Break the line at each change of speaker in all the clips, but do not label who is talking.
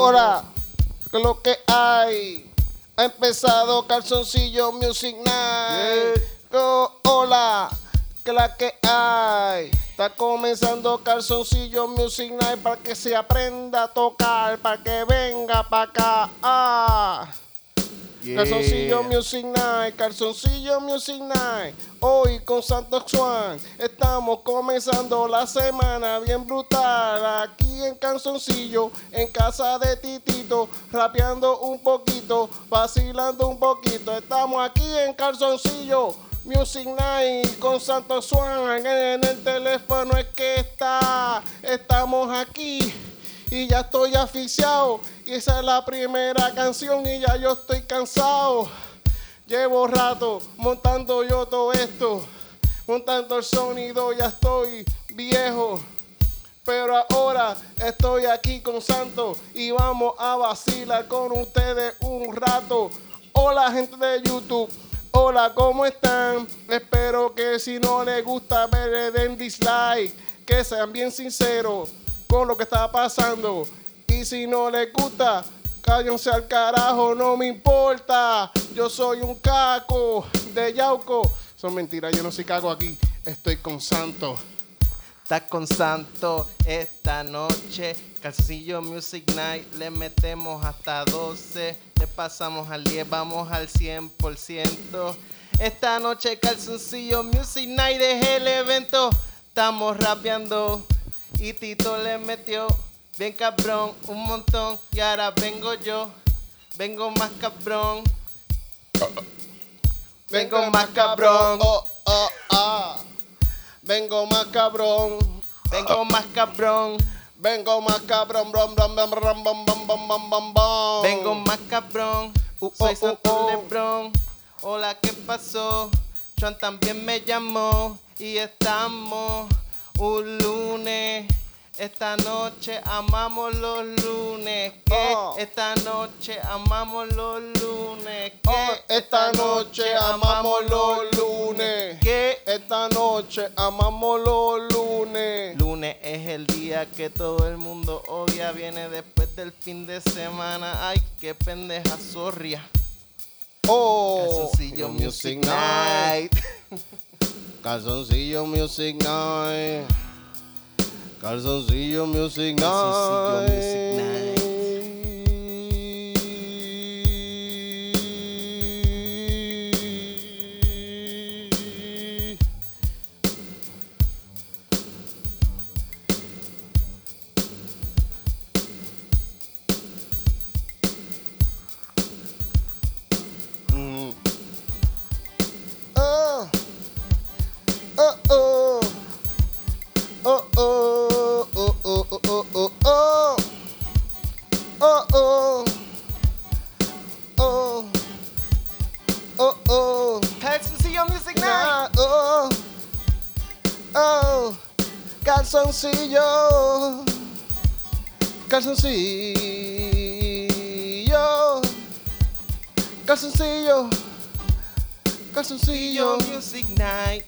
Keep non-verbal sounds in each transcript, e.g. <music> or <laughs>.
Ahora, ¿qué es lo que hay? Ha empezado Calzoncillo Music Night. Oh, hola, ¿qué es la que hay? Está comenzando Calzoncillo Music Night para que se aprenda a tocar, para que venga para acá. Ah. Calzoncillo Music Night, Calzoncillo Music Night. Hoy con Santo Juan estamos comenzando la semana bien brutal. Aquí en Calzoncillo, en casa de Titito, rapeando un poquito, vacilando un poquito. Estamos aquí en Calzoncillo. Music Night con Santo Juan en el teléfono es que está. Estamos aquí y ya estoy asfixiado. Y esa es la primera canción y ya yo estoy cansado. Llevo rato montando yo todo esto, montando el sonido, ya estoy viejo. Pero ahora estoy aquí con Santo y vamos a vacilar con ustedes un rato. Hola gente de YouTube. Hola, ¿cómo están? Espero que si no les gusta ver den dislike, que sean bien sinceros con lo que está pasando. Y si no les gusta, cállense al carajo, no me importa. Yo soy un caco de Yauco. Son mentiras, yo no soy caco aquí. Estoy con Santo.
Estás con Santo esta noche. Calzoncillo Music Night. Le metemos hasta 12. Le pasamos al 10. Vamos al 100%. Esta noche Calzoncillo Music Night es el evento. Estamos rapeando. Y Tito le metió bien cabrón, un montón. Y ahora vengo yo, vengo más cabrón. Vengo más cabrón.
Oh, oh, ah. Vengo más cabrón.
Vengo más cabrón.
Vengo más cabrón. Brom, brom, brom, brom, brom, brom, brom, brom, brom.
Vengo más cabrón.
Uh,
Soy
oh,
Santo
oh, oh.
Lebrón. Hola, ¿qué pasó? Juan también me llamó. Y estamos un lunes. Esta noche amamos los lunes. Que
Oh.
esta noche amamos los lunes. Que
Oh, esta noche amamos los lunes.
Que
Esta noche amamos los lunes.
lunes es el día que todo el mundo odia. Viene después del fin de semana. Ay, qué pendeja zorria.
Oh,
Calzoncillo Music Night.
Calzoncillo Music Night. Calzoncillo Music Night.
Music. Calzoncillo.
Calzoncillo. Calzoncillo. Calzoncillo.
Music Night.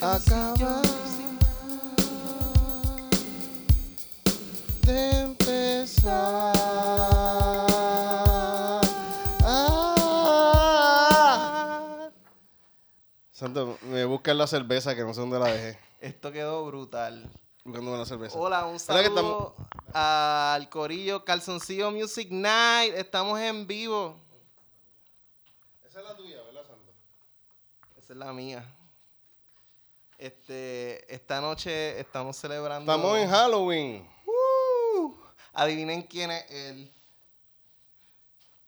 Acaba de empezar. Ah. Santo, me buscan la cerveza que no sé dónde la dejé.
Esto quedó brutal.
Buscándome la cerveza.
Hola, un
¿Verdad que
saludo al corillo Calzoncillo Music Night. Estamos en vivo.
Esa es la tuya, ¿verdad, Santo?
Esa es la mía. Este, esta noche estamos celebrando.
Estamos en Halloween.
¡Uh! Adivinen quién es él.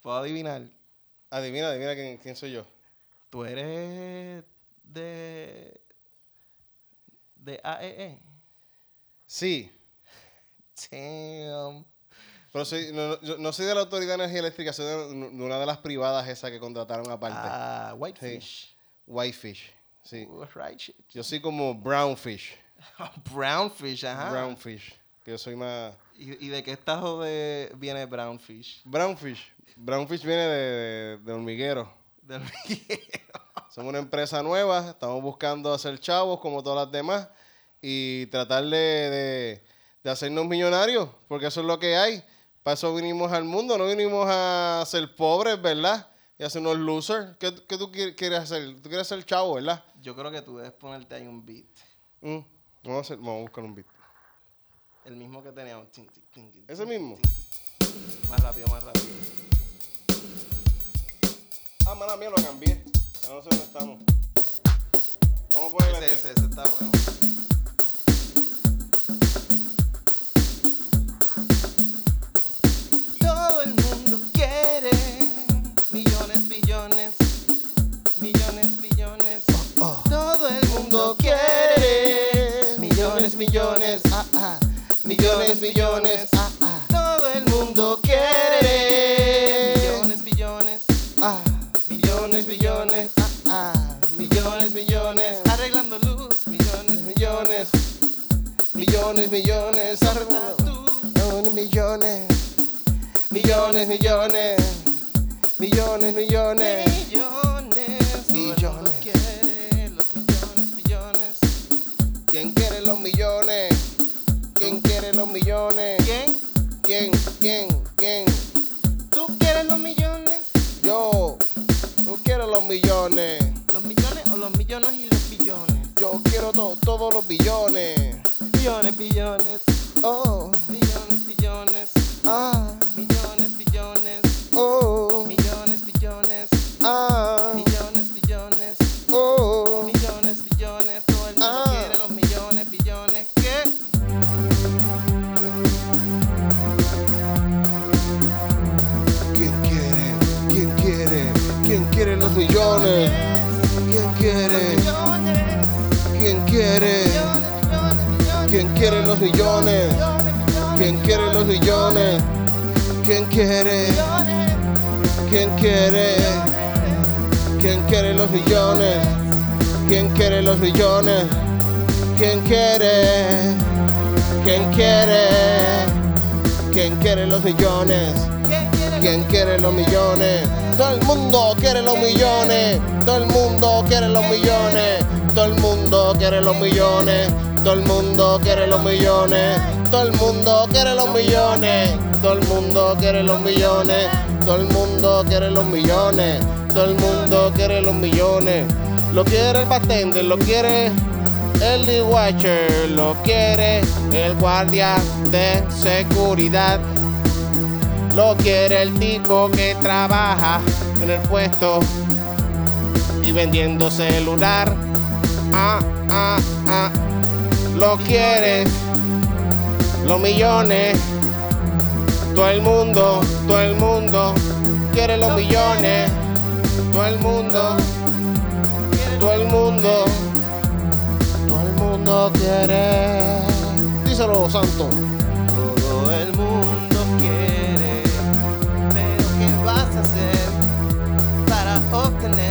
¿Puedo adivinar?
Adivina, adivina quién, quién soy yo.
Tú eres de. De AEE.
Sí,
Damn.
pero soy, no, no, no soy de la Autoridad de Energía Eléctrica, soy de, de una de las privadas esas que contrataron aparte.
Ah, Whitefish.
Whitefish. Sí.
Right.
Yo soy como brownfish. <laughs>
Brownfish, ajá.
Brownfish. Que yo soy más.
¿Y, y de qué estado de, viene Brownfish?
Brownfish. Brownfish viene de, de- de hormiguero.
Del hormiguero.
Somos una empresa nueva, estamos buscando hacer chavos como todas las demás y tratar de, de- de hacernos millonarios, porque eso es lo que hay. Para eso vinimos al mundo, no vinimos a ser pobres, ¿verdad? Y a ser unos losers. ¿Qué, qué tú qui- quieres hacer? Tú quieres ser chavo, ¿verdad?
Yo creo que tú debes ponerte ahí un beat.
Mm, Vamos, a hacer- vamos a buscar un beat.
El mismo que teníamos.
¿Ese mismo?
Más rápido, más rápido.
Ah, mala mía, lo cambié. Ya no sé dónde estamos. Vamos a ponerle
Ese, ese, ese está bueno. Todo el mundo quiere millones, billones, millones, billones. Todo el mundo quiere millones, millones,
ah, ah.
millones, millones. Millones, millones, millones, Todo el mundo quiere los millones.
Todo el mundo quiere los millones. Todo el mundo quiere los millones. Todo el mundo quiere los millones. Todo el mundo quiere los millones. Todo el mundo quiere los millones. Lo quiere el bartender, lo quiere el de Watcher, lo quiere el guardia de seguridad. Lo quiere el tipo que trabaja en el puesto y vendiendo celular. Ah, ah, ah. Lo quiere los millones. Todo el mundo, todo el mundo quiere los millones. Todo el mundo, todo el mundo, todo el mundo quiere. Díselo, Santo.
Todo el mundo quiere, pero ¿qué vas a hacer para obtener?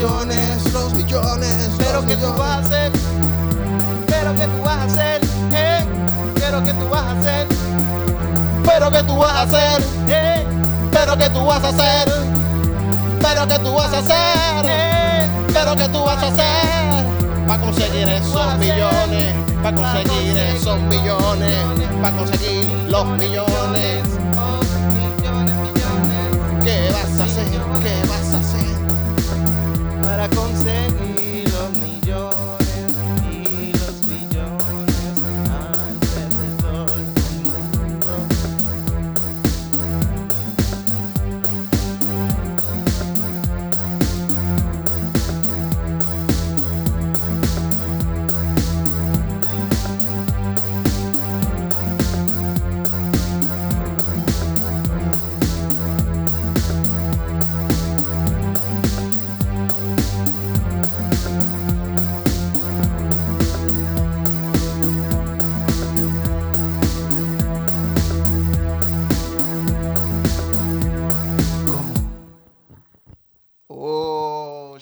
Millones, los millones, pero ¿qué tú vas a hacer? Pero ¿qué tú vas a hacer? ¿Eh? Pero ¿qué tú vas a hacer?
Pero que tú vas a hacer,
¿Eh?
pero que tú vas a hacer, pero que tú vas a hacer,
¿Eh?
pero que tú vas a hacer para conseguir esos millones, para conseguir esos millones, para conseguir los.
Oh, millones.
¿Qué vas a hacer? ¿Qué vas a hacer?
Para conseguir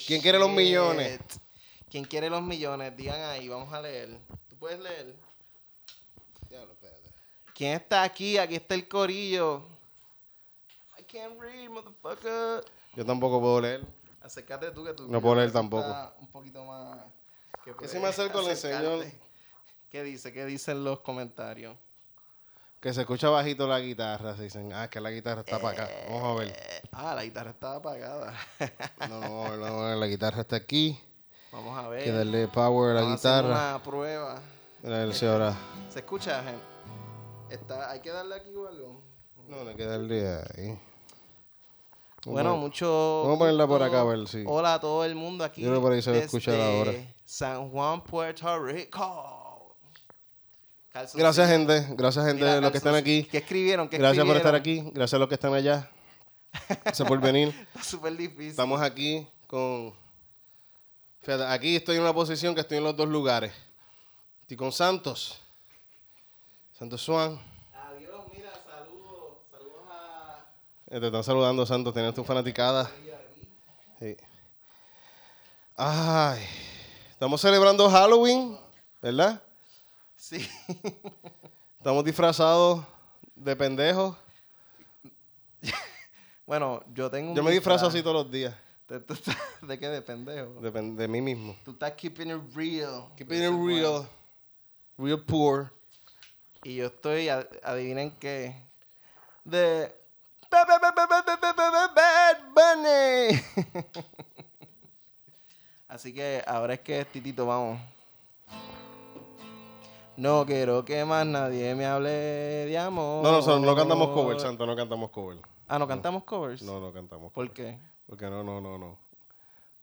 ¿Quién quiere los millones?
¿Quién quiere los millones? Digan ahí, vamos a leer. ¿Tú puedes leer? ¿Quién está aquí? Aquí está el corillo. I can't read, motherfucker.
Yo tampoco puedo leer.
Acércate tú que tú.
No puedo leer tampoco.
Un poquito más. Que
si me acerco le enseño-.
¿Qué dice? ¿Qué dicen los comentarios?
Que se escucha bajito la guitarra. Se dicen, ah, que la guitarra está para acá. Vamos a ver.
Eh, ah, la guitarra estaba apagada.
No, no, vamos a ver, vamos a ver. La guitarra está aquí.
Vamos a ver.
Que darle power a la
Vamos a hacer
guitarra.
una prueba.
Mira, si ahora.
¿Se escucha, gente? Está, ¿Hay que darle aquí o algo?
No, no hay que darle ahí.
Bueno,
Vamos a-
mucho.
vamos a ponerla por
gusto.
acá, a ver si-
Hola a todo el mundo aquí.
Yo creo que por ahí se va a escuchar
desde
ahora.
San Juan, Puerto Rico. Calzoncillo.
Gracias, gente. Gracias, gente,
Mira,
de los que están aquí.
¿Qué escribieron? ¿Qué
Gracias por estar aquí. Gracias a los que están allá. Gracias por venir. <laughs>
Está súper difícil.
Estamos aquí con. Fíjate, aquí estoy en una posición que estoy en los dos lugares. Estoy con Santos. Santos Swan.
Adiós, mira, saludos. Saludos a.
Eh, Te están saludando, Santos. Tienes tu fanaticada. Sí. Ay. Estamos celebrando Halloween, ¿verdad?
Sí.
Estamos disfrazados de pendejos.
bueno, yo tengo un.
Yo me disfrazo
disfraz.
así todos los días.
¿De, ¿De qué? De pendejo.
De, pen- de mí mismo.
Tú estás keeping it real.
Keeping it
es
real. Real poor.
Y yo estoy, ad- adivinen qué. De. Ba- ba- ba- ba- ba- ba- ba- ba- ba- Bad Bunny. <laughs> Así que ahora es que Titito, vamos. No quiero que más nadie me hable de amor.
No, no, no, no cantamos cover, Santo, no cantamos cover.
Ah, ¿no cantamos covers?
No, no cantamos
¿Por qué?
Porque no, no, no, no.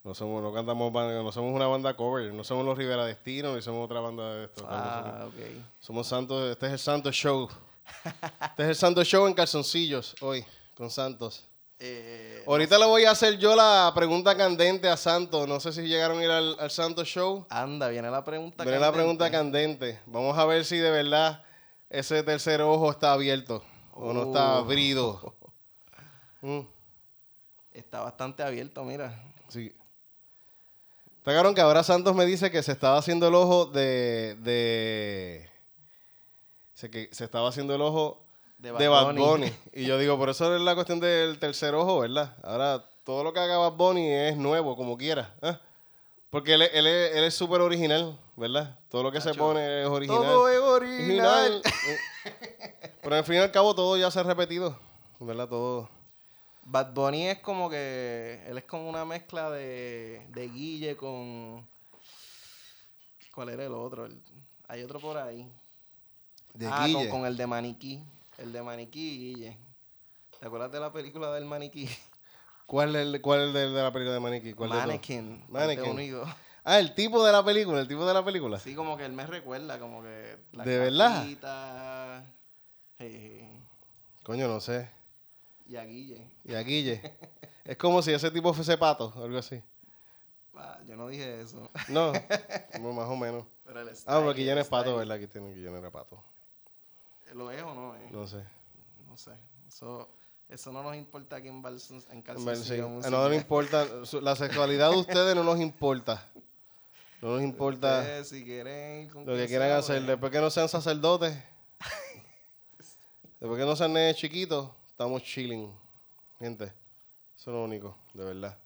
No somos, no cantamos, no somos una banda cover, no somos los Rivera Destino, ni somos otra banda de esto.
Ah,
somos,
ok.
somos Santos, este es el Santos Show. Este es el Santos Show en calzoncillos, hoy, con Santos.
Eh,
Ahorita le voy a hacer yo la pregunta candente a Santos. No sé si llegaron a ir al, al Santos Show.
anda, viene la pregunta.
Viene la
candente.
pregunta candente. Vamos a ver si de verdad ese tercer ojo está abierto o no está
Oh.
abrido. <laughs> Mm,
Está bastante abierto, mira.
sí. Está que ahora Santos me dice que se estaba haciendo el ojo de. de se, que se estaba haciendo el ojo
De
de,
Bad Bunny.
Bunny. Y yo digo, por eso es la cuestión del tercer ojo, ¿verdad? Ahora, todo lo que haga Bad Bunny es nuevo, como quiera. ¿eh? Porque él, es- él él es súper original, ¿verdad? Todo lo que se pone es original.
Todo es original. <laughs>
Pero al fin y al cabo todo ya se ha repetido, ¿verdad? Todo.
Bad Bunny es como que. Él es como una mezcla de, de Guille con. ¿Cuál era el otro? El- hay otro por ahí.
De
ah, con,
Guille.
con el de Maniquí. El de Maniquí Guille. ¿Te acuerdas de la película del Maniquí? <laughs>
¿Cuál es el, cuál es el de, de la película de Maniquí? ¿Cuál de?
Mannequin.
Mannequin.
Arte Unido.
Ah, el tipo de la película, el tipo de la película.
Así como que él me recuerda, como que. la
¿De verdad?
jeje,
Coño, no sé.
Y a Guille.
Y a Guille. <laughs> es como si ese tipo fuese pato, algo así.
Ah, yo no dije eso.
No, <laughs> más o menos.
Pero el
Ah, porque Guillén
el
es pato. ¿verdad? Aquí tiene Guillén era pato.
¿Lo es o no es?
No sé.
No sé. Eso, eso no nos importa aquí en, Balson, en
En verdad,
Calzoncillo
sí. A
Music.
no nos importa, la sexualidad de ustedes no nos importa. No nos importa
Ustedes, si quieren con
lo que quieran hacer.
pues,
Después que no sean sacerdotes, después que no sean nenes chiquitos, estamos chilling. Gente, eso es lo único, de verdad.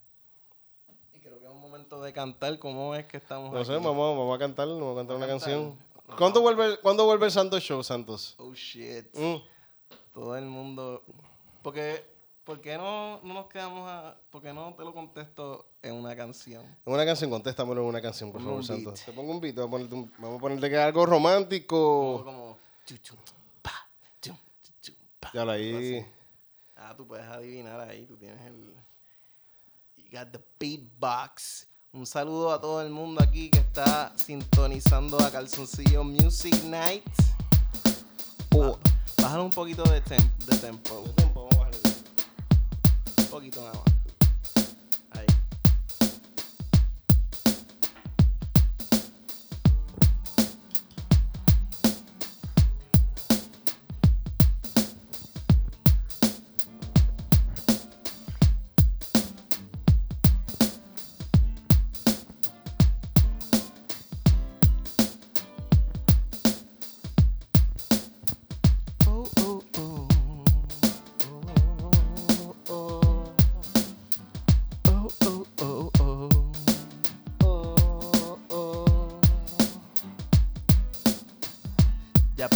Y creo que es un momento de cantar. ¿Cómo es que estamos
No sé, vamos, vamos a cantar, vamos a cantar una
cantar?
canción. ¿Cuándo vuelve, ¿Cuándo vuelve el Santos Show, Santos?
Oh, shit.
Mm.
Todo el mundo... Porque, ¿Por qué no, no nos quedamos a...? ¿Por qué no te lo contesto en una canción?
En una canción, contéstamelo en una canción, por favor, Santos. Te pongo un beat, vamos a ponerte, un- vamos a ponerte que algo romántico.
Como... como.
Ya lo ahí.
Ah, tú puedes adivinar ahí, tú tienes el... You got the beatbox. Un saludo a todo el mundo aquí que está sintonizando a Calzoncillo Music Night.
Oh.
Bájale un poquito de, tem- de tempo.
Vamos a bajarle.
Un poquito nada más.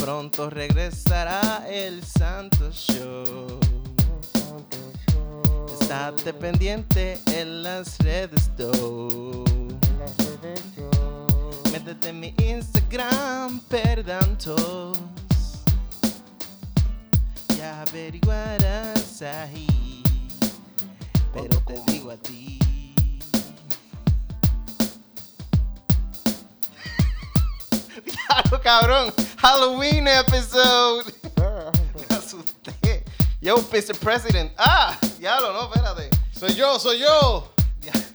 Pronto regresará el Santo Show. Estate pendiente en las redes, do. Métete en mi Instagram, perdantos. Ya averiguarás ahí. Pero te digo a ti. <laughs> Claro, cabrón. Halloween episode. <laughs> Me asusté. Yo, Mr. President. Ah, diablo, no, espérate.
Soy yo, soy yo.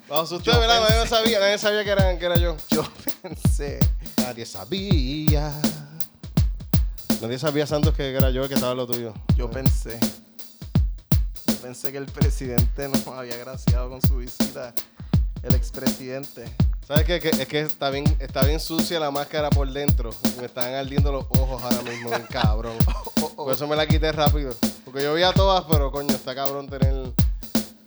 Lo asusté,
Yo
¿verdad? Nadie sabía, nadie sabía que era, que era yo.
Yo pensé.
Nadie sabía. Nadie sabía, Santos, que era yo el que estaba lo tuyo.
Yo pensé. Yo pensé que el presidente nos había agraciado con su visita. El expresidente.
¿Sabes qué? Que- es que está bien, está bien sucia la máscara por dentro. Me están ardiendo los ojos ahora mismo, bien cabrón. <laughs>
Oh,
Por eso me la quité rápido. Porque yo veía todas, pero coño, está cabrón tener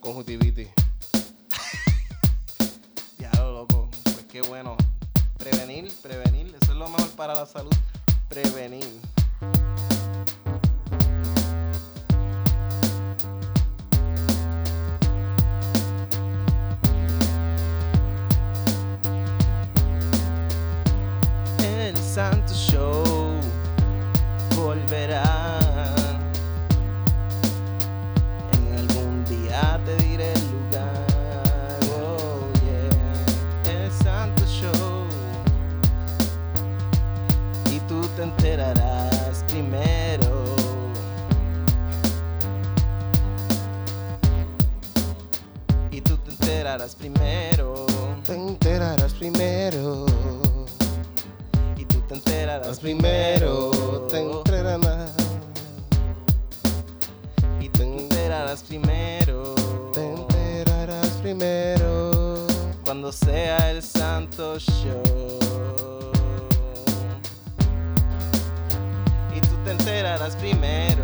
conjuntivitis. <laughs>
Diablo, loco. Pues qué bueno. Prevenir, prevenir. Eso es lo mejor para la salud. Prevenir. Enterarás primero. Y tú te enterarás primero.
Te enterarás primero.
Y tú te enterarás
primero. Te enterarás.
Y tú te enterarás primero.
Te enterarás primero.
Cuando sea el Santo Show. Enterarás primero.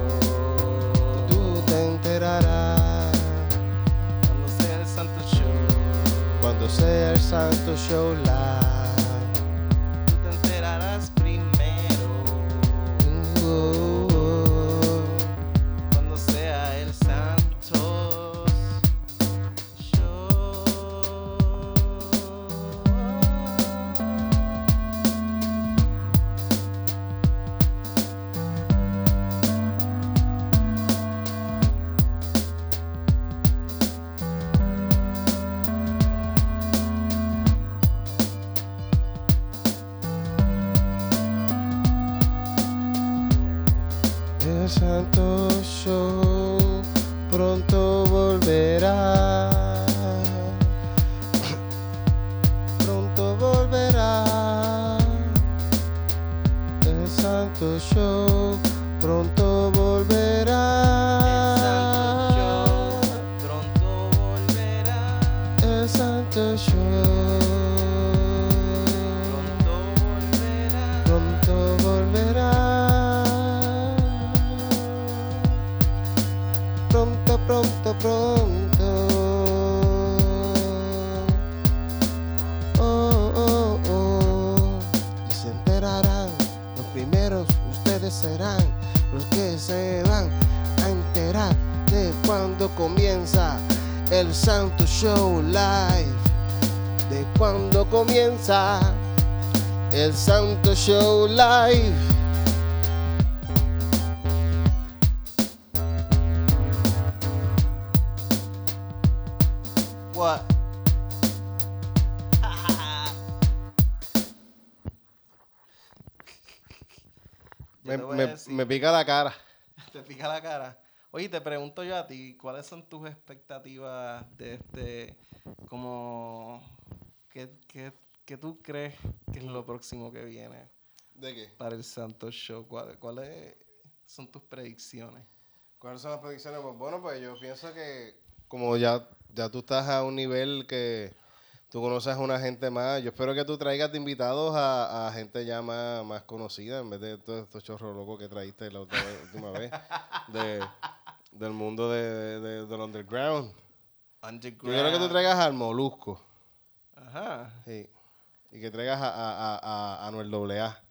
Tú te enterarás
Cuando sea el Santo Show.
cuando sea el Santo Show Live. Santo Show Live. De cuando comienza el Santo Show Live.
What?
Me, me- me pica la cara. <laughs>
Te pica la cara. Oye, te pregunto yo a ti, ¿cuáles son tus expectativas de este, como, qué, qué, qué tú crees que es lo próximo que viene
¿De qué?
para el Santos Show? ¿Cuál- ¿Cuáles son tus predicciones?
¿Cuáles son las predicciones? Pues bueno, pues yo pienso que como ya, ya tú estás a un nivel que tú conoces a una gente más, yo espero que tú traigas de invitados a, a gente ya más, más conocida en vez de todos estos chorros locos que traíste la otra vez- última vez de, del mundo de, de- del underground. Yo quiero que tú traigas al Molusco
Ajá.
sí, y que traigas a, a, a, a, Anuel AA.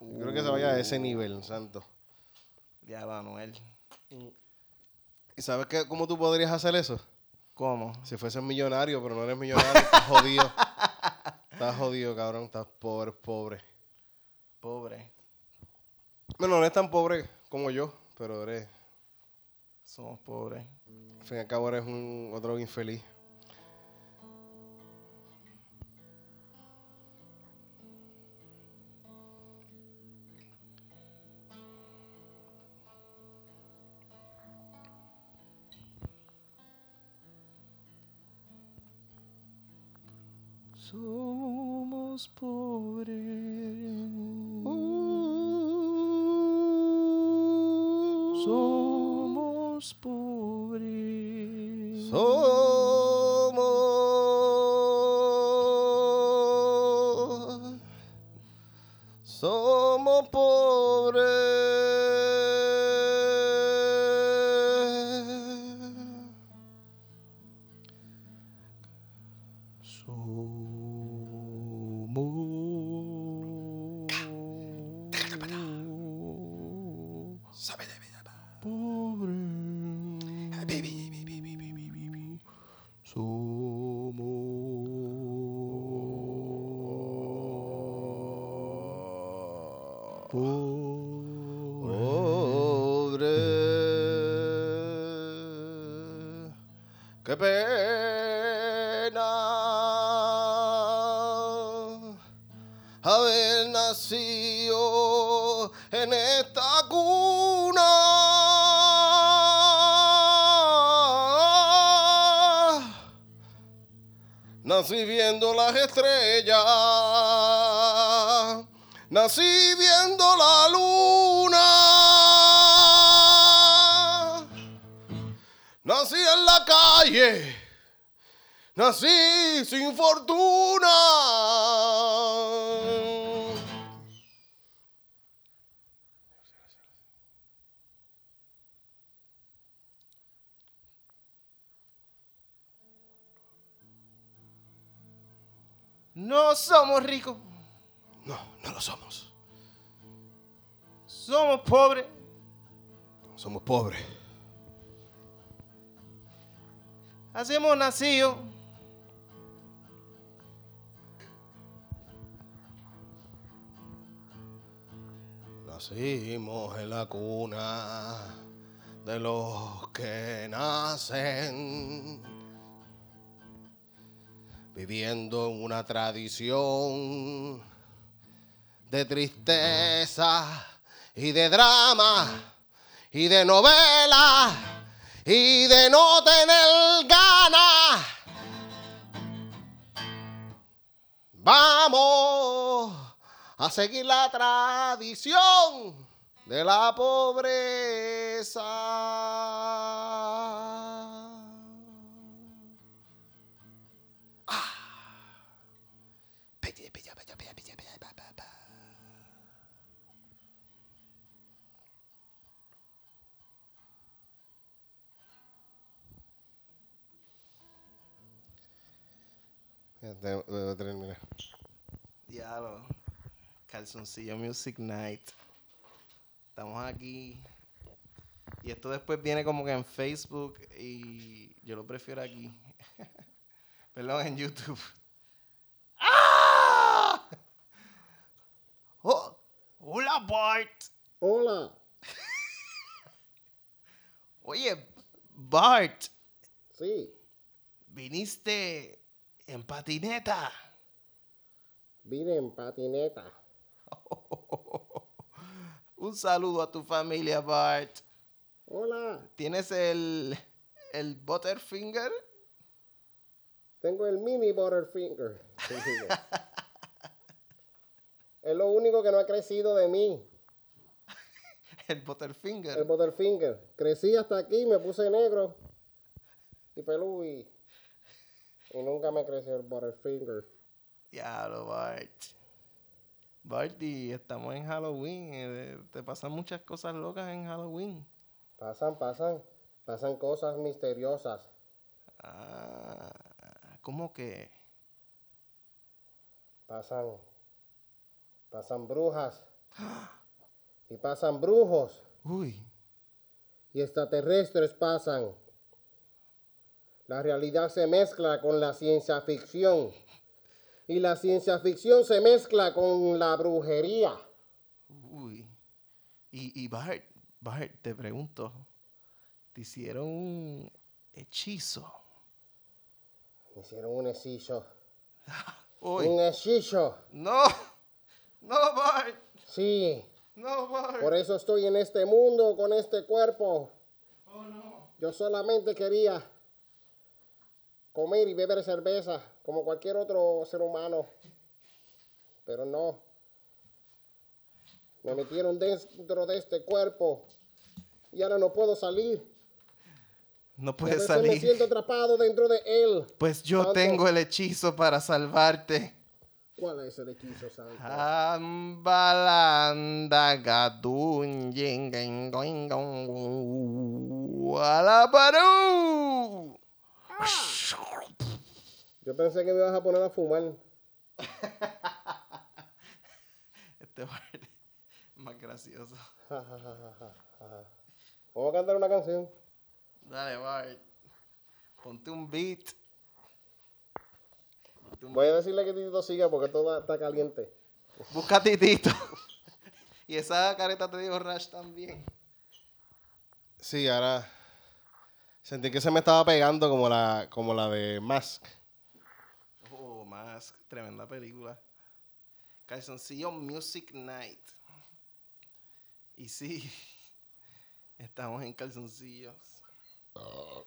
Yo creo que se vaya a ese nivel, santo.
Diablo, Anuel.
¿Y sabes qué, cómo tú podrías hacer eso?
¿Cómo?
Si fueses millonario, pero no eres millonario, <laughs> estás jodido. Estás jodido, cabrón. Estás pobre, pobre.
Pobre.
Bueno, no eres tan pobre como yo, pero eres...
Somos pobres.
Al fin y al cabo eres un otro infeliz.
Somos pobres. Somos pobres.
Somos. Estrellas, nací viendo la luna, nací en la calle, nací sin fortuna.
No somos ricos,
No, no lo somos.
somos pobres.
Somos pobres.
Así hemos nacido.
Nacimos en la cuna de los que nacen, viviendo en una tradición de tristeza y de drama y de novela y de no tener ganas. Vamos a seguir la tradición de la pobreza. Ya te- te- terminé.
Diablo. Calzoncillo Music Night. Estamos aquí. Y esto después viene como que en Facebook y yo lo prefiero aquí. <laughs> Perdón, en YouTube. ¡Ah! Oh, hola Bart.
Hola. <laughs>
Oye, Bart,
Sí,
viniste en patineta.
vine en patineta. <laughs>
Un saludo a tu familia, Bart.
Hola.
¿Tienes el, el Butterfinger?
Tengo el mini Butterfinger. <laughs> es lo único que no ha crecido de mí. <laughs>
El Butterfinger.
El Butterfinger. Crecí hasta aquí, me puse negro y pelú y, y nunca me creció el Butterfinger.
Diablo, Bart. Barty, estamos en Halloween. eh, Te pasan muchas cosas locas en Halloween.
Pasan, pasan, pasan cosas misteriosas.
Ah, ¿cómo que?
Pasan, pasan brujas <gasps> Y pasan brujos
Uy.
y extraterrestres pasan. La realidad se mezcla con la ciencia ficción. Y la ciencia ficción se mezcla con la brujería.
Uy. Y, y Bart, Bart, te pregunto, ¿te hicieron un hechizo?
Me hicieron un hechizo. <laughs>
Uy.
Un hechizo.
No, no, Bart,
Sí.
no, Bart.
Por eso estoy en este mundo con este cuerpo.
Oh, no.
Yo solamente quería comer y beber cerveza como cualquier otro ser humano. Pero no. Me metieron dentro de este cuerpo y ahora no puedo salir.
No puedes
veces me
salir.
siento atrapado dentro de él.
Pues yo
Santo.
tengo el hechizo para salvarte.
¿Cuál es el hechizo santo?
Ah.
Yo pensé que me ibas a poner a fumar. <laughs>
Este Bart es más gracioso. <laughs>
Vamos a cantar una canción.
Dale, Bart. Ponte un beat. Ponte un
Voy a decirle que Tito siga porque todo está caliente.
Busca a Titito. <laughs> y esa careta te dijo Rash también.
Sí, ahora sentí que se me estaba pegando como la, como la de Mask.
Oh, más tremenda película. Calzoncillo Music Night. Y sí, <laughs> estamos en calzoncillos. Oh.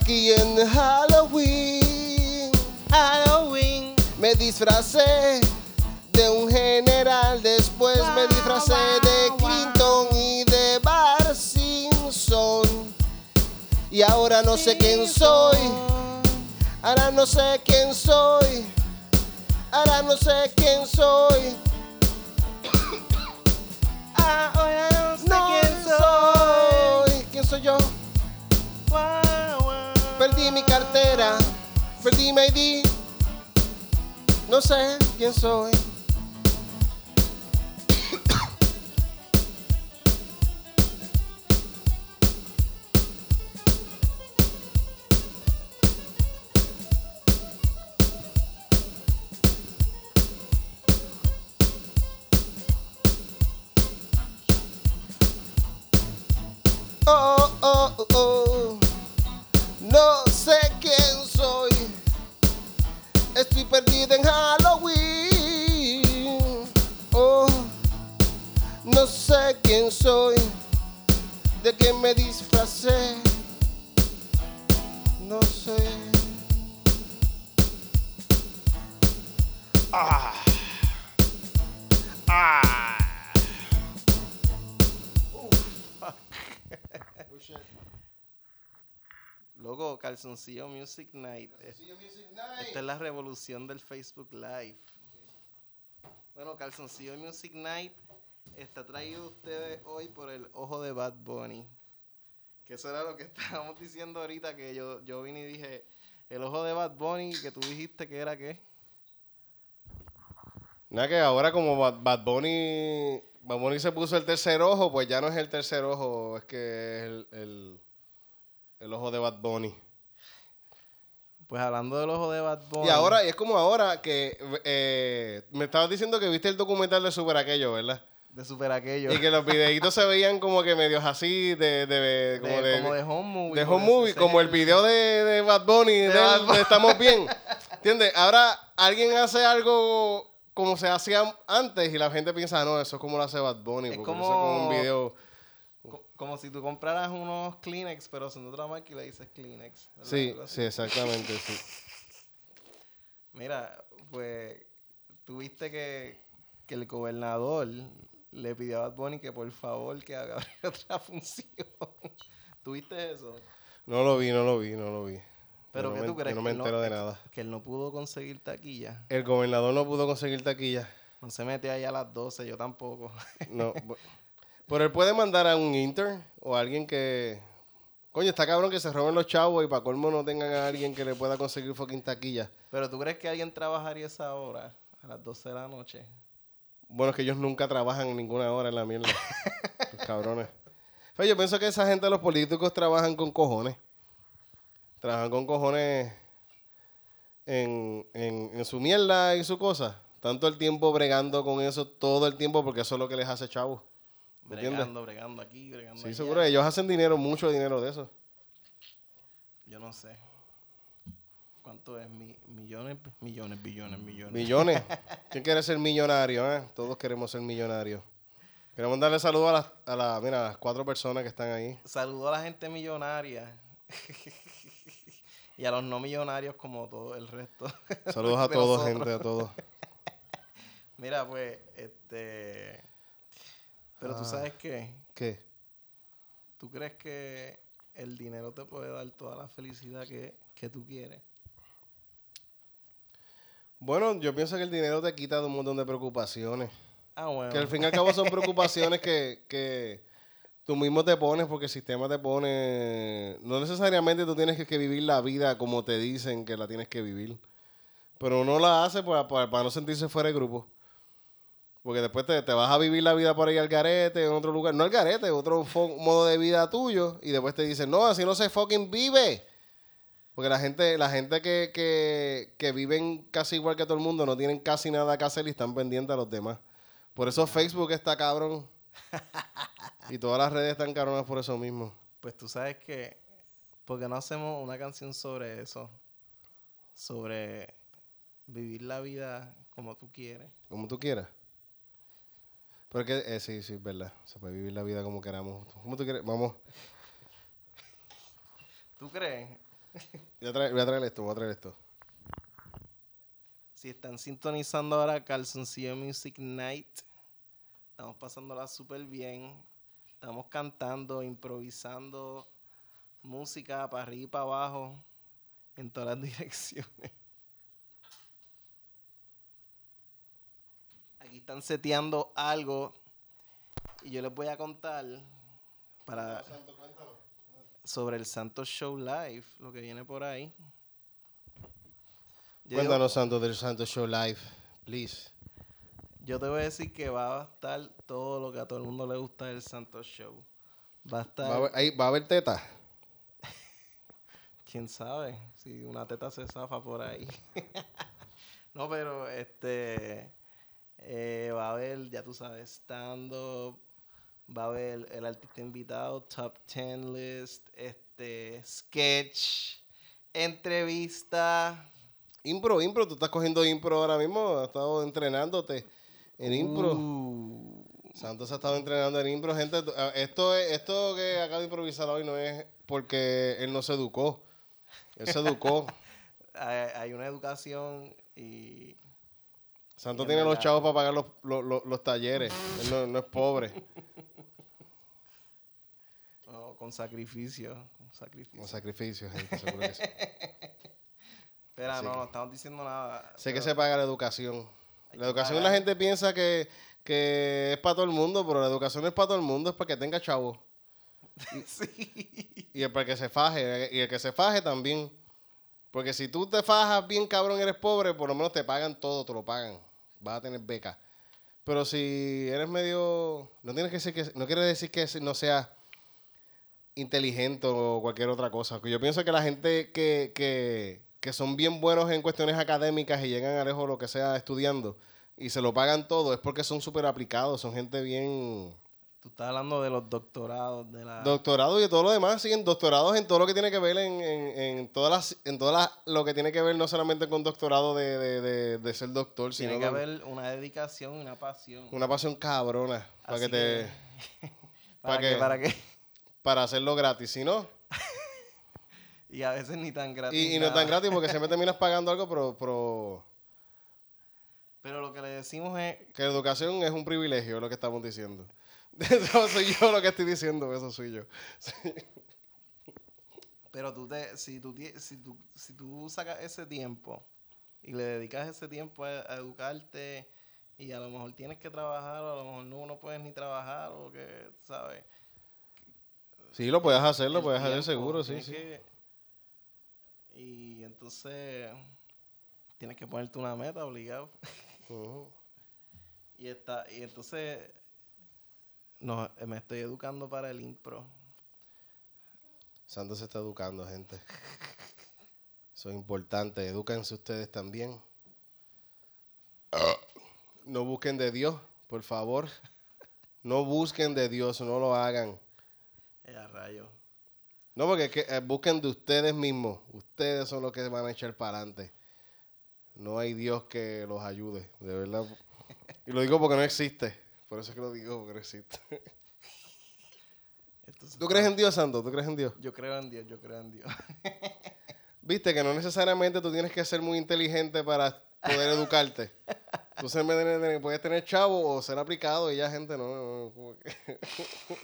Aquí en Halloween, Halloween, me disfracé de un general, después me disfracé de Clinton y de Bar Simpson. Y ahora no sé quién soy, ahora no sé quién soy, ahora no sé quién soy. <coughs>
Ahora no sé
No
quién soy.
soy. ¿Quién soy yo? Mi cartera, perdí mi ID. No sé quién soy.
Calzoncillo Music Night. Esta es la revolución del Facebook Live. Bueno, Calzoncillo Music Night está traído ustedes hoy por el ojo de Bad Bunny. Que eso era lo que <laughs> estábamos diciendo ahorita, que yo, yo vine y dije, el ojo de Bad Bunny, que tú dijiste que era qué.
Nada que ahora como Bad, Bad Bunny, Bad Bunny se puso el tercer ojo, pues ya no es el tercer ojo, es que es el, el, el ojo de Bad Bunny.
Pues hablando del ojo de Bad Bunny.
Y ahora, y es como ahora que eh, me estabas diciendo que viste el documental de Super Aquello, ¿verdad?
De super aquello.
Y que los videitos se veían como que medios así, de, de, como de,
como de home movie.
de home movie, como el video de, Bad Bunny, de,
Bad Bunny.
de Estamos Bien. <laughs> ¿Entiendes? Ahora alguien hace algo como se hacía antes y la gente piensa, "Ah, no, eso es como lo hace Bad Bunny,
Es
porque
como-
eso es como un video.
Co- Como si tú compraras unos Kleenex, pero son de otra marca y le dices Kleenex. ¿verdad?
Sí, sí, exactamente, sí.
Mira, pues tuviste que, que el gobernador le pidió a Bad Bunny que por favor que haga <laughs> otra función. ¿Tuviste eso?
No lo vi, no lo vi, no lo vi.
¿Pero qué
no
tú crees?
yo no me
que
entero de nada.
Que él no pudo conseguir taquilla.
El gobernador no pudo conseguir taquilla.
No se mete ahí a las 12, yo tampoco.
No. <laughs> Pero él puede mandar a un intern o a alguien que. Coño, está cabrón que se roben los chavos y para colmo no tengan a alguien que le pueda conseguir fucking taquilla.
¿Pero tú crees que alguien trabajaría esa hora? A las 12 de la noche.
Bueno, es que ellos nunca trabajan en ninguna hora en la mierda. los cabrones. Pero yo pienso que esa gente, los políticos, trabajan con cojones. Trabajan con cojones en, en, en su mierda y su cosa. Tanto el tiempo bregando con eso todo el tiempo porque eso es lo que les hace chavos. ¿Me entiendes?
Bregando, bregando aquí, bregando
Sí,
allá.
seguro. Ellos hacen dinero, mucho dinero de eso.
Yo no sé. ¿Cuánto es? Mi- millones, millones, billones, millones.
Millones. <laughs> ¿Quién quiere ser millonario? eh? Todos queremos ser millonarios. Queremos darle saludos a las, a la- mira, a las cuatro personas que están ahí.
Saludo a la gente millonaria. <laughs> y a los no millonarios como todo el resto.
Saludos a <laughs> todos,
nosotros.
gente, a todos.
Mira, pues, este... Pero tú
Ah.
sabes qué,
¿Qué?
¿tú crees que el dinero te puede dar toda la felicidad que, que tú quieres?
Bueno, yo pienso que el dinero te quita de un montón de preocupaciones.
Ah, bueno.
Que al fin y al cabo son preocupaciones que, que tú mismo te pones porque el sistema te pone... No necesariamente tú tienes que, que vivir la vida como te dicen que la tienes que vivir. Pero uno la hace para, para, para no sentirse fuera de grupo. Porque después te, te vas a vivir la vida por ahí al garete, en otro lugar. No al garete, otro modo de vida tuyo. Y después te dicen, no, así no se fucking vive. Porque la gente, la gente que, que, que viven casi igual que todo el mundo no tienen casi nada que hacer y están pendientes a los demás. Por eso Facebook está cabrón. <laughs> y todas las redes están cabronas por eso mismo.
Pues tú sabes que, ¿por qué no hacemos una canción sobre eso? Sobre vivir la vida como tú quieres.
Como tú quieras. Pero que, eh, sí, sí, es verdad. Se puede vivir la vida como queramos. ¿Cómo tú quieres? Vamos.
¿Tú crees?
Voy a traer, voy a traer esto, voy a traer esto.
Si están sintonizando ahora Calzoncillo Music Night, estamos pasándola súper bien. Estamos cantando, improvisando música para arriba y para abajo, en todas las <laughs> direcciones. Están seteando algo y yo les voy a contar para sobre el Santos Show Live, lo que viene por ahí. Yo digo-
Cuéntanos, Santo, del Santo Show Live, please.
Yo te voy a decir que va a estar todo lo que a todo el mundo le gusta del Santos Show. Va a estar,
¿Va a haber, ahí, ¿va a haber teta? <laughs>
quién sabe, si una teta se zafa por ahí. <laughs> no, pero este eh, va a haber, ya tú sabes, stand-up, va a haber el artista invitado, top 10 list, este sketch, entrevista.
Impro, impro, tú estás cogiendo impro ahora mismo. Has estado entrenándote en impro.
Uh,
Santos ha estado entrenando en impro, gente. ah, Esto, es, esto que acaba de improvisar hoy no es porque él no se educó. Él se educó. <laughs>
hay, hay una educación y
Santos
En
tiene los chavos para pagar los, los- los- los talleres. Él no, no es pobre.
no, <laughs> con sacrificio, con sacrificio.
Con sacrificio, gente, seguro que sí. <laughs>
Espera,
Así
no,
que-
no estamos diciendo nada.
Sé que
pero
se paga la educación. La educación la gente piensa que, que es para todo el mundo, pero la educación no es para todo el mundo, es para que tenga chavo. <laughs>
sí.
Y es para que se faje. Y el que se faje también. Porque si tú te fajas bien cabrón y eres pobre, por lo menos te pagan todo, te lo pagan. Vas a tener beca. Pero si eres medio. No tienes que decir que. No quiere decir que no seas inteligente o cualquier otra cosa. Yo pienso que la gente que, que, que son bien buenos en cuestiones académicas y llegan a lejos lo que sea estudiando y se lo pagan todo, es porque son súper aplicados, son gente bien...
Tú estás hablando de los doctorados, de la...
Doctorados y de todo lo demás, sí, en doctorados en todo lo que tiene que ver en, en, en todas las, en todas las, lo que tiene que ver no solamente con doctorado de, de, de, de ser doctor,
tiene
sino
que
con
haber una dedicación, una pasión.
una pasión cabrona para que te,
que- <laughs>
para
¿Para qué?
que-
¿Para qué?
para hacerlo gratis, si no, <laughs>
Y a veces ni tan gratis.
y, y no tan gratis porque siempre terminas <laughs> pagando algo, pero, pero
Pero lo que le decimos es
que la educación es un privilegio, es lo que estamos diciendo. <laughs> Eso soy yo lo que estoy diciendo, eso soy yo.
Pero tú te, si tú, si tú, si tú sacas ese tiempo y le dedicas ese tiempo a, a educarte y a lo mejor tienes que trabajar o a lo mejor no, no puedes ni trabajar o que, ¿sabes?
Sí, lo puedes hacer, lo puedes hacer seguro, sí, sí.
que- y entonces tienes que ponerte una meta obligado. Y, está, y entonces no, me estoy educando para el impro.
Santo se está educando, gente. Eso es importante. Edúquense ustedes también. No busquen de Dios, por favor. No busquen de Dios, no lo hagan.
Eh, rayo.
No, porque que, eh, busquen de ustedes mismos. Ustedes son los que van a echar para adelante. No hay Dios que los ayude, de verdad. Y lo digo porque no existe. Por eso es que lo digo, porque no existe.
Entonces,
¿Tú crees en Dios, Santo? ¿Tú crees en Dios?
Yo creo en Dios, yo creo en Dios. <laughs>
Viste que no necesariamente tú tienes que ser muy inteligente para poder educarte. Tú puedes tener chavo o ser aplicado y ya gente no. no, como que- <laughs>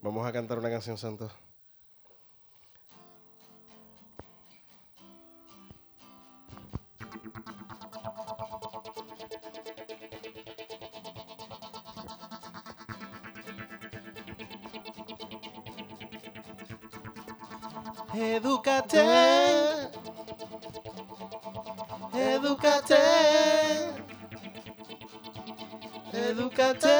Vamos a cantar una canción, Santo.
Edúcate, edúcate, edúcate.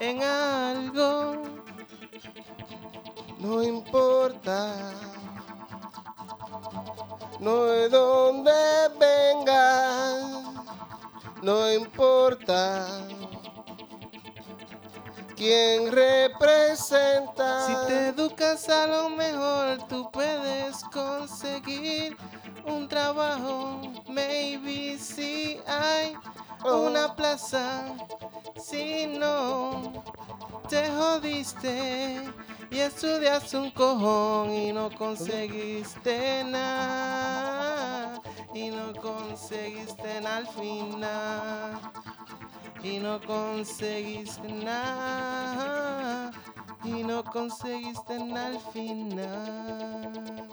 En algo
No importa. No de dónde vengas. No importa. ¿Quién representa?
Si te educas a lo mejor tú puedes conseguir un trabajo. Maybe si hay una plaza. Si no, te jodiste y estudiaste un cojón y no conseguiste nada. Y no conseguiste nada al final y no conseguiste nada y no conseguiste nada al final.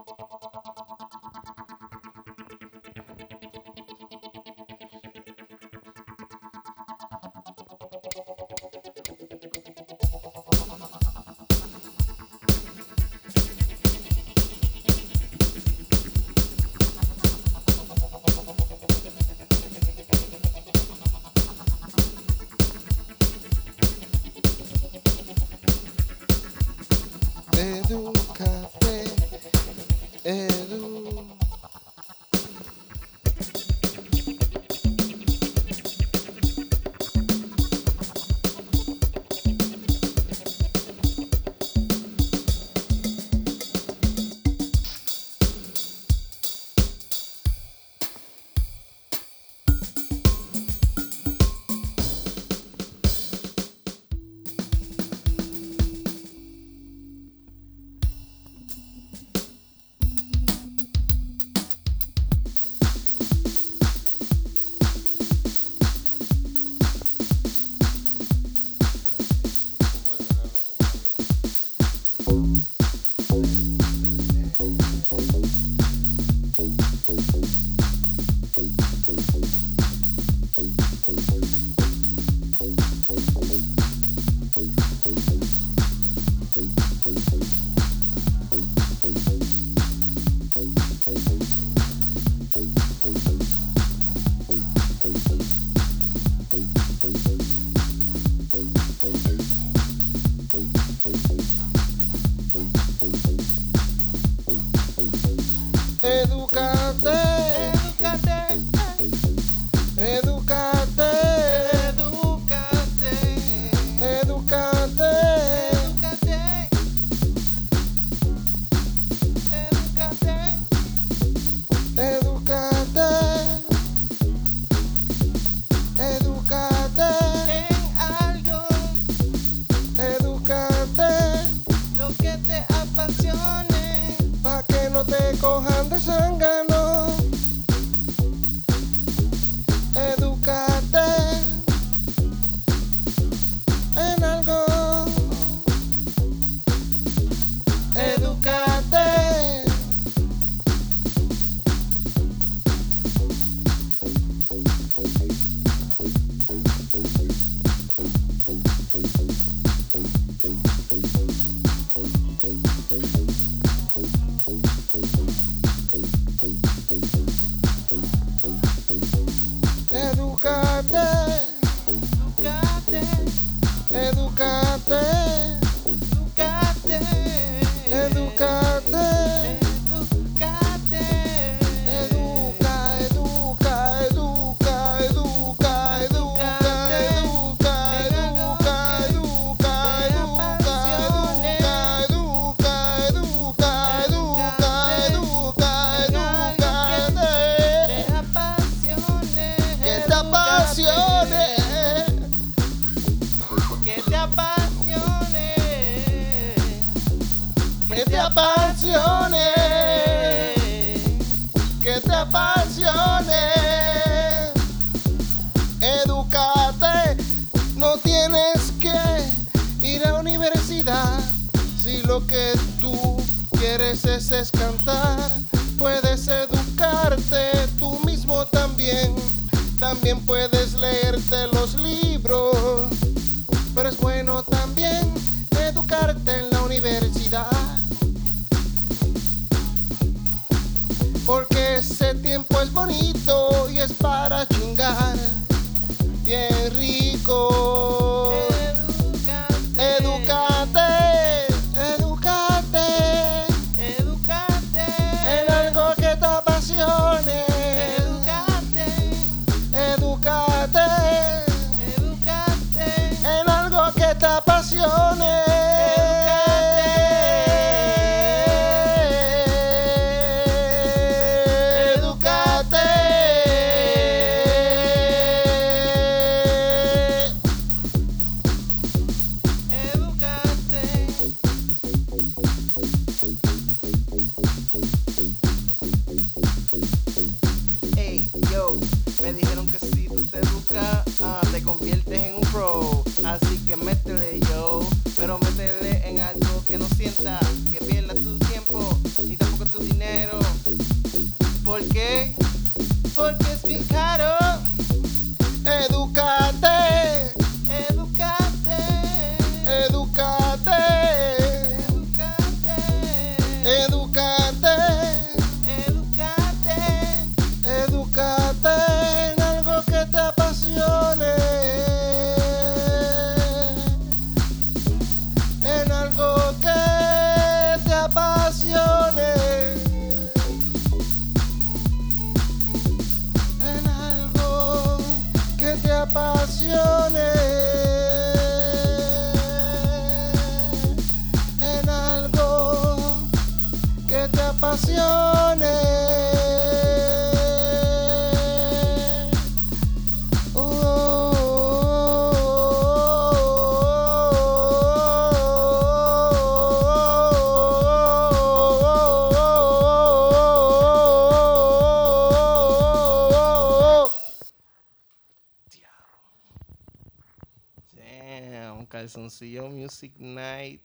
Calzoncillo music night.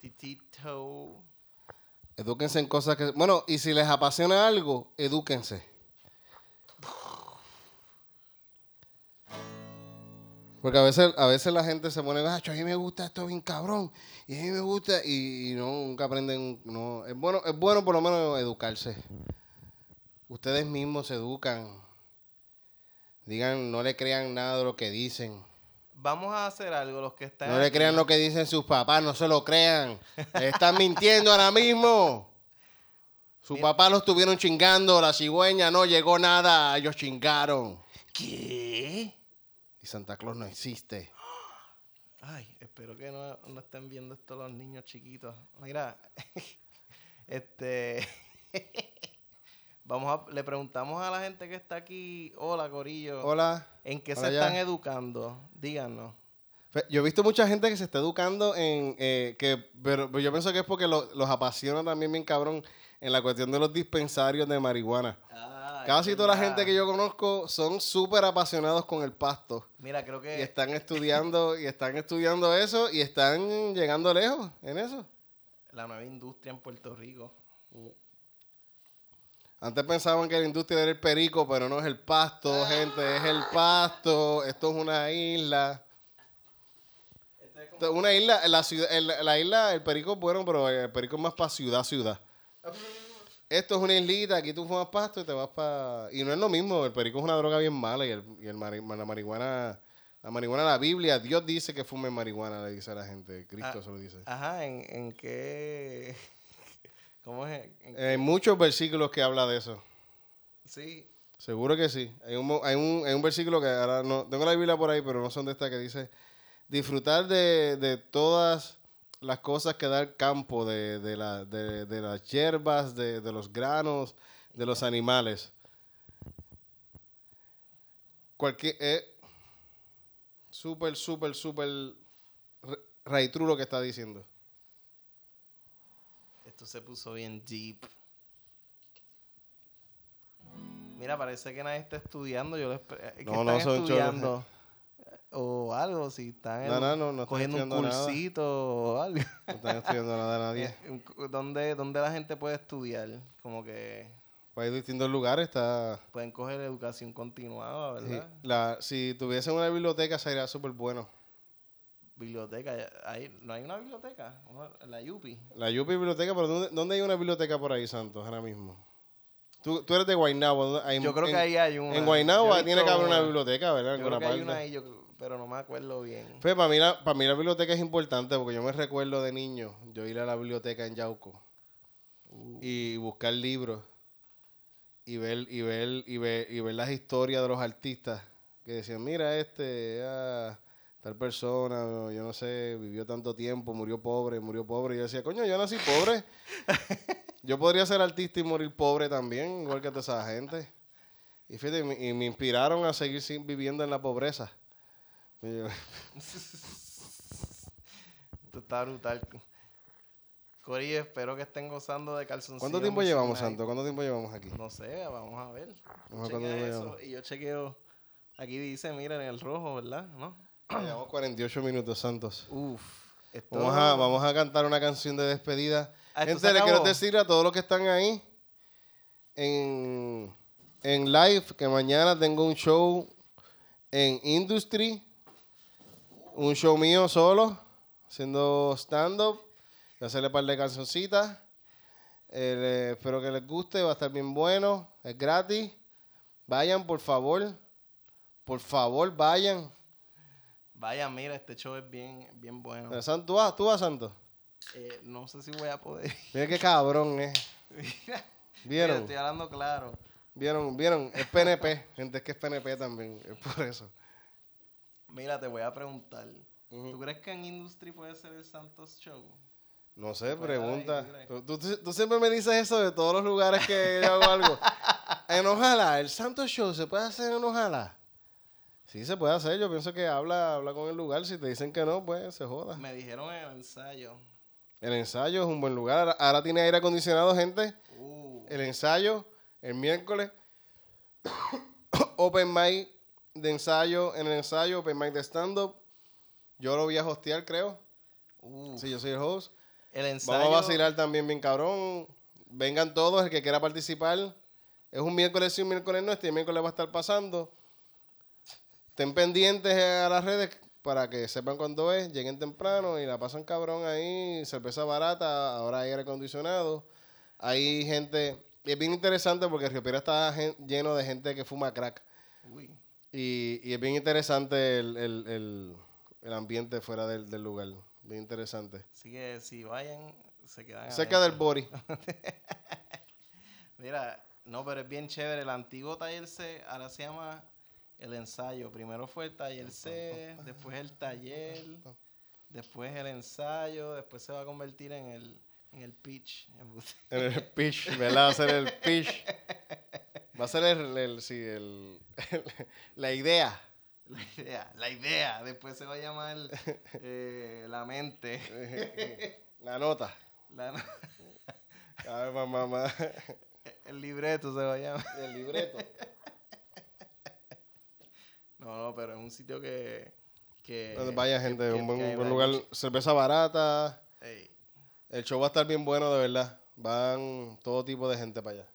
Titito.
Edúquense en cosas que. Bueno, y si les apasiona algo, edúquense. Porque a veces, a veces la gente se pone, gacho, a mí me gusta esto bien cabrón. Y a mí me gusta, y, y no, nunca aprenden. No. Es, bueno, es bueno por lo menos educarse. Ustedes mismos se educan. Digan, no le crean nada de lo que dicen.
Vamos a hacer algo, los que están.
No le
aquí.
crean lo que dicen sus papás, no se lo crean. Están mintiendo ahora mismo. Su
Mira.
papá lo estuvieron chingando, la cigüeña no llegó nada, ellos chingaron.
¿Qué?
Y Santa Claus no existe.
Ay, espero que no, no estén viendo esto los niños chiquitos. Mira, <laughs> este. <laughs> Vamos a, le preguntamos a la gente que está aquí, hola Corillo,
Hola.
¿en qué
hola
se
ya.
están educando? Díganos.
Yo he visto mucha gente que se está educando en eh, que, pero, pero yo pienso que es porque lo- los apasiona también bien cabrón en la cuestión de los dispensarios de marihuana.
Ah,
Casi toda la gente que yo conozco son súper apasionados con el pasto.
Mira, creo que
Y están estudiando, <laughs> y están estudiando eso y están llegando lejos en eso.
la nueva industria en Puerto Rico.
Antes pensaban que la industria era el perico, pero no es el pasto, gente, es el pasto. Esto es una isla. Una isla, la, ciudad, la isla, el perico es bueno, pero el perico es más para ciudad, ciudad. Esto es una islita, aquí tú fumas pasto y te vas para... Y no es lo mismo, el perico es una droga bien mala y, el, y el mari- la marihuana... La marihuana, la Biblia, Dios dice que fumen marihuana, le dice a la gente. Cristo
Ah.
se lo dice.
Ajá, ¿en, en qué?
Hay muchos versículos que habla de eso.
Sí.
Seguro que sí. Hay un, hay un, hay un versículo que ahora no... Tengo la Biblia por ahí, pero no son de esta que dice... Disfrutar de, de todas las cosas que da el campo, de, de, la- de- de las hierbas, de, de los granos, de los animales. Cualquier... Eh, súper, súper, súper... true lo que está diciendo.
Esto se puso bien deep. Mira, parece que nadie está estudiando. Yo les eh, que
No, no, son
estudiando. O algo, si están
No, no, no, no están
cogiendo un
nada.
cursito o algo.
No están estudiando nada <laughs> nadie.
Cu- ¿Dónde, ¿Dónde la gente puede estudiar? Como que
Pues hay distintos lugares. Está.
pueden coger educación continuada,
sí,
¿verdad?
la, si tuviese una biblioteca sería súper bueno.
Biblioteca. hay- ¿No hay una biblioteca? La Yupi.
La Yupi Biblioteca, pero ¿dónde, dónde hay una biblioteca por ahí, Santos, ahora mismo? Tú, tú eres de Guaynabo. ¿dónde- hay-
Yo creo
en-
que ahí hay una.
En Guaynabo tiene que haber una biblioteca, ¿verdad?
Yo creo que hay una ahí, yo- pero no me acuerdo bien.
Pues para mí, la, para mí la biblioteca es importante porque yo me recuerdo de niño, yo ir a la biblioteca en Yauco
Uh.
y buscar libros y ver, y ver, y ver, y ver las historias de los artistas que decían, mira este, ah, tal persona, yo no sé, vivió tanto tiempo, murió pobre, murió pobre. Y yo decía, coño, yo nací pobre. <laughs> yo podría ser artista y morir pobre también, igual que toda esa gente. Y fíjate, y me, y me inspiraron a seguir sin- viviendo en la pobreza. Yo,
Esto está brutal. Cory, espero que estén gozando de calzoncillos.
¿Cuánto tiempo llevamos,
Night.
Santo? ¿Cuánto tiempo llevamos aquí?
No sé, vamos a ver.
Vamos a
eso y yo chequeo. Aquí dice, mira, en el rojo, ¿verdad? ¿No?
Llevamos 48 minutos, Santos.
Uf. Esto...
Vamos a, vamos a cantar una canción de despedida.
Ah, ¿esto
Gente, le quiero decir a todos los que están ahí en, en live que mañana tengo un show en Industry. Un show mío solo, haciendo stand-up. Voy a hacerle un par de cancioncitas. Eh, le- espero que les guste, va a estar bien bueno. Es gratis. Vayan, por favor. Por favor, vayan.
Vaya, mira, este show es bien, bien bueno.
Eh, ¿tú vas, tú vas, Santo?
Eh, no sé si voy a poder. <laughs>
Mira qué cabrón.
Mira,
¿Vieron?
Estoy hablando claro.
¿Vieron? ¿Vieron? Es PNP. <laughs> Gente, es que es PNP también. Es por eso.
Mira, te voy a preguntar. ¿Tú crees que en Industry puede ser el Santos Show?
No sé, pregunta.
¿tú
siempre me dices eso de todos los lugares que yo hago algo. <laughs> En Ojalá, el Santo Show se puede hacer en Ojalá. Sí, se puede hacer. Yo pienso que habla, habla con el lugar. Si te dicen que no, pues se joda.
Me dijeron en el ensayo.
El ensayo es un buen lugar. Ahora, ahora tiene aire acondicionado, gente.
Uh,
El ensayo, el miércoles. <coughs> open mic de ensayo. En el ensayo, open mic de stand-up. Yo lo voy a hostear, creo.
uh.
Sí, yo soy el host.
El ensayo.
Vamos a vacilar también bien cabrón. Vengan todos, el que quiera participar. Es un miércoles sí, un miércoles no. Este miércoles va a estar pasando. Estén pendientes a las redes para que sepan cuándo es. Lleguen temprano y la pasan cabrón ahí. Cerveza barata, ahora hay aire acondicionado. Hay gente... y es bien interesante porque Río Piedra está lleno de gente que fuma crack.
Uy.
Y, y es bien interesante el, el- el- el ambiente fuera del, del lugar. Bien interesante.
Así que si vayan, se quedan.
Cerca del body. <laughs>
Mira, no, pero es bien chévere. El antiguo taller C ahora se llama el ensayo. Primero fue el taller C, después el taller, después el ensayo, después se va a convertir en el, en el pitch.
En el pitch, ¿verdad? Va a ser el pitch. Va a ser el, el- sí, el, <laughs> la idea.
La idea, la idea. Después se va a llamar eh, la mente. <laughs>
La nota.
La-
A ver, mamá, mamá.
el libreto se va a llamar.
El libreto.
No, no, pero es un sitio que. que
Donde vaya gente,
que-
un buen, lugar. Cerveza barata.
Ey,
El show va a estar bien bueno, de verdad. Van todo tipo de gente para allá.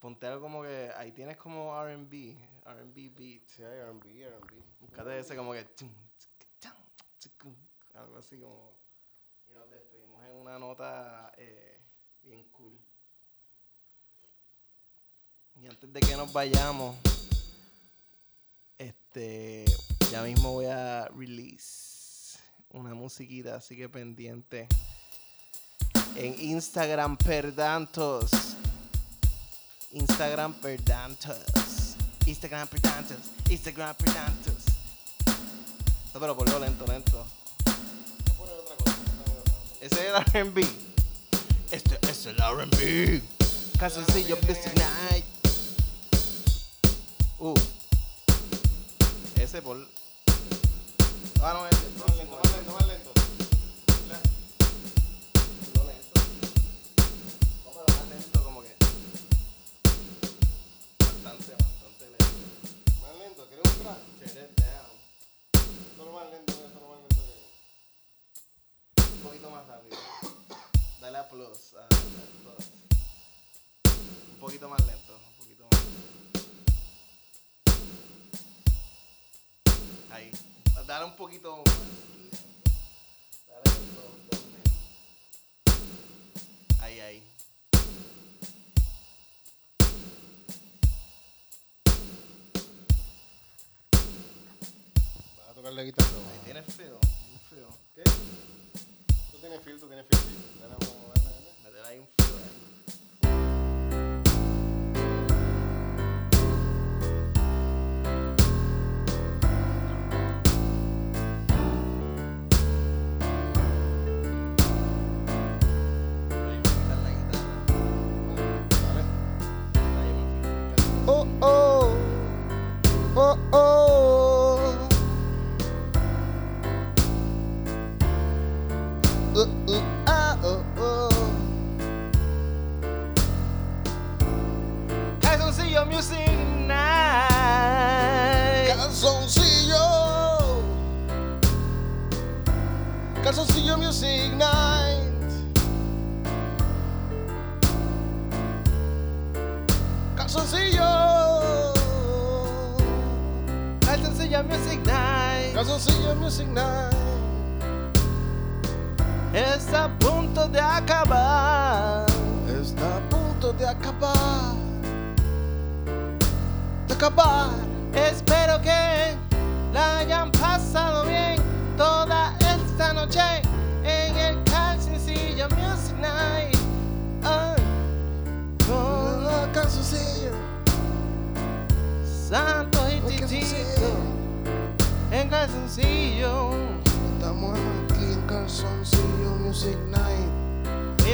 ponte algo como que. Ahí tienes como RB, RB beat.
Sí, hay R&B, R&B.
Buscate ese como que. tsk, Algo así como. Y nos despedimos en una nota eh, bien cool. Y antes de que nos vayamos, este. Ya mismo voy a release una musiquita, así que pendiente. En Instagram Perdantos. Instagram Perdantos. Instagram Perdantos. Instagram Perdantos. No, pero ponlo lento, lento. Ese es el RB. Este es el RB. Night. Uh ese por. Ah, más lento,
más lento, más lento. No lento. Más lento,
como que. Bastante, bastante lento. Más lento, ¿quieres un track? It down. Solo más lento, solo más lento que. Un poquito más rápido. Dale a plus. Ah, a, a plus. Un poquito más lento. Ahí. Dale un poquito. Dale. Ahí, ahí.
Vas a tocar la guitarra.
Ahí tienes feo, un feo.
¿Qué? Tú tienes feel, tú tienes feel. Dale, dale, dale.
Ahí un feo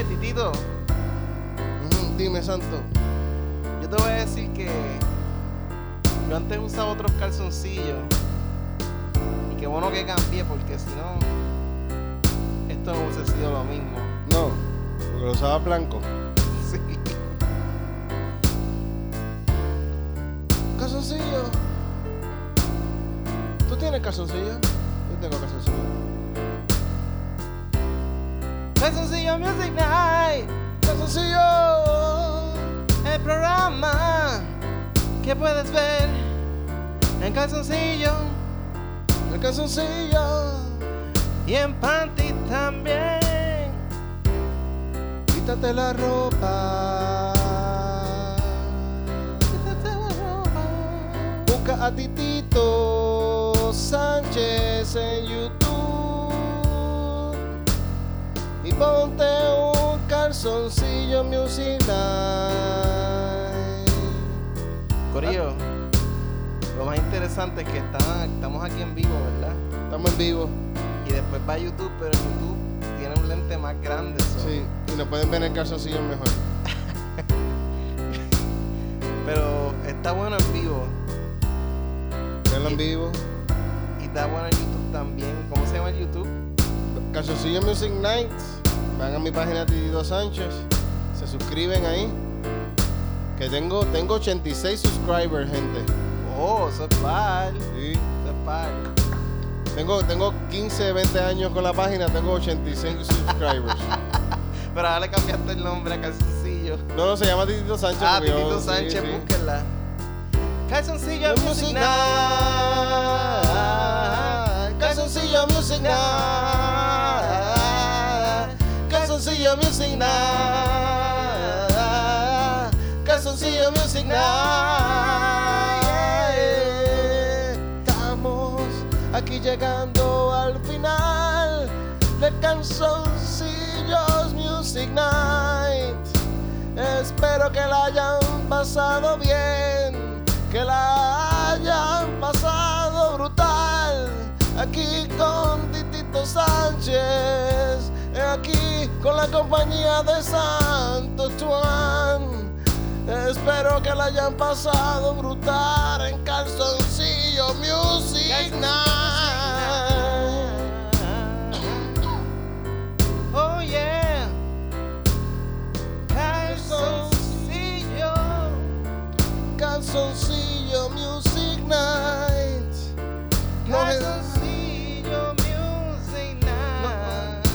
Oye, Titito,
Dime, Santo.
yo te voy a decir que yo antes usaba otros calzoncillos. Y qué bueno que cambié porque si no, esto no hubiese sido lo mismo.
No, porque lo usaba blanco. <laughs>
Sí.
Calzoncillo. ¿Tú tienes calzoncillo? Yo tengo calzoncillo.
Calzoncillo Music Night,
Calzoncillo.
el programa que puedes ver en calzoncillo
El calzoncillo.
y en panty también.
Quítate la ropa.
Quítate la ropa.
Busca a Titito Sánchez en YouTube ponte un calzoncillo music night.
Corillo, lo más interesante es que estamos aquí en vivo, ¿verdad?
Estamos en vivo,
Y después va a YouTube, pero YouTube tiene un lente más grande. so-
sí, y nos pueden ver en el calzoncillo mejor. <laughs>
Pero está bueno en vivo.
Verlo en vivo.
Y está bueno en YouTube también. ¿Cómo se llama el YouTube?
Calzoncillo Music Night. Van a mi página Titito Sánchez. Se suscriben ahí. Que tengo, tengo 86 subscribers, gente.
Oh, eso es par.
Sí.
Eso es par.
Tengo, tengo 15, 20 años con la página, tengo 86 subscribers. <laughs>
Pero ahora le cambiaste el nombre a Calzoncillo.
No, no, se llama Titito Sánchez.
Ah, Titito
sí,
Sánchez,
sí.
búsquenla. Calzoncillo
Music Calzoncillo Music Night. Estamos aquí llegando al final de Calzoncillos Music Night. Espero que la hayan pasado bien, que la hayan pasado brutal. Aquí con Titito Sánchez, aquí con la compañía de Santo Juan. Espero que la hayan pasado brutal en Calzoncillo Music Night.
Oh yeah. Calzoncillo.
Calzoncillo Music Night.
Calzoncillo Music Night.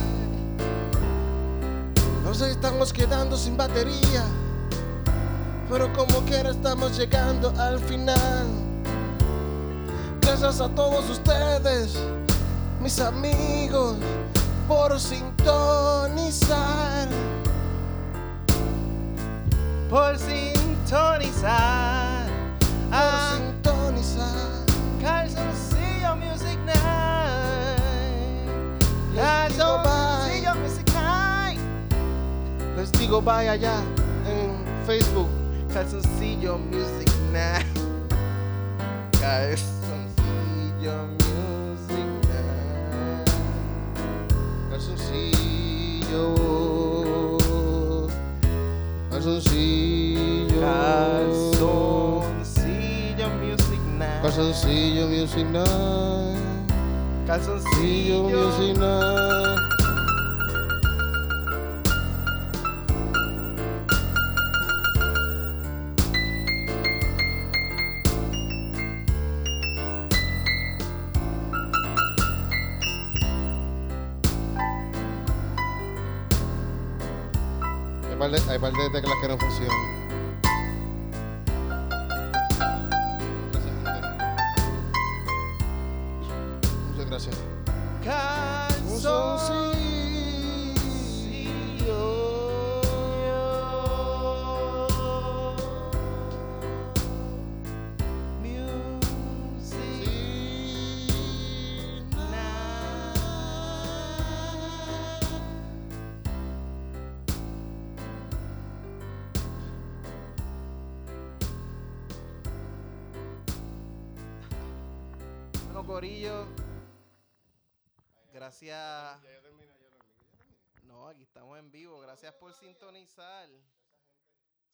Nos estamos quedando sin batería. Pero como quiera estamos llegando al final. Gracias a todos ustedes, mis amigos, por sintonizar.
Por sintonizar.
Por
a
sintonizar.
Calzoncillo Music Night. Calzoncillo Music Night.
Les digo bye allá en Facebook.
Calzoncillo Music Night. Calzoncillo Music Night.
Calzoncillo. Calzoncillo.
Calzoncillo Music Night.
Calzoncillo Music Night.
Calzoncillo
Music Night.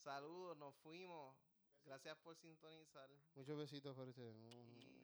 Saludos, nos fuimos. Gracias por sintonizar.
Muchos besitos para ustedes.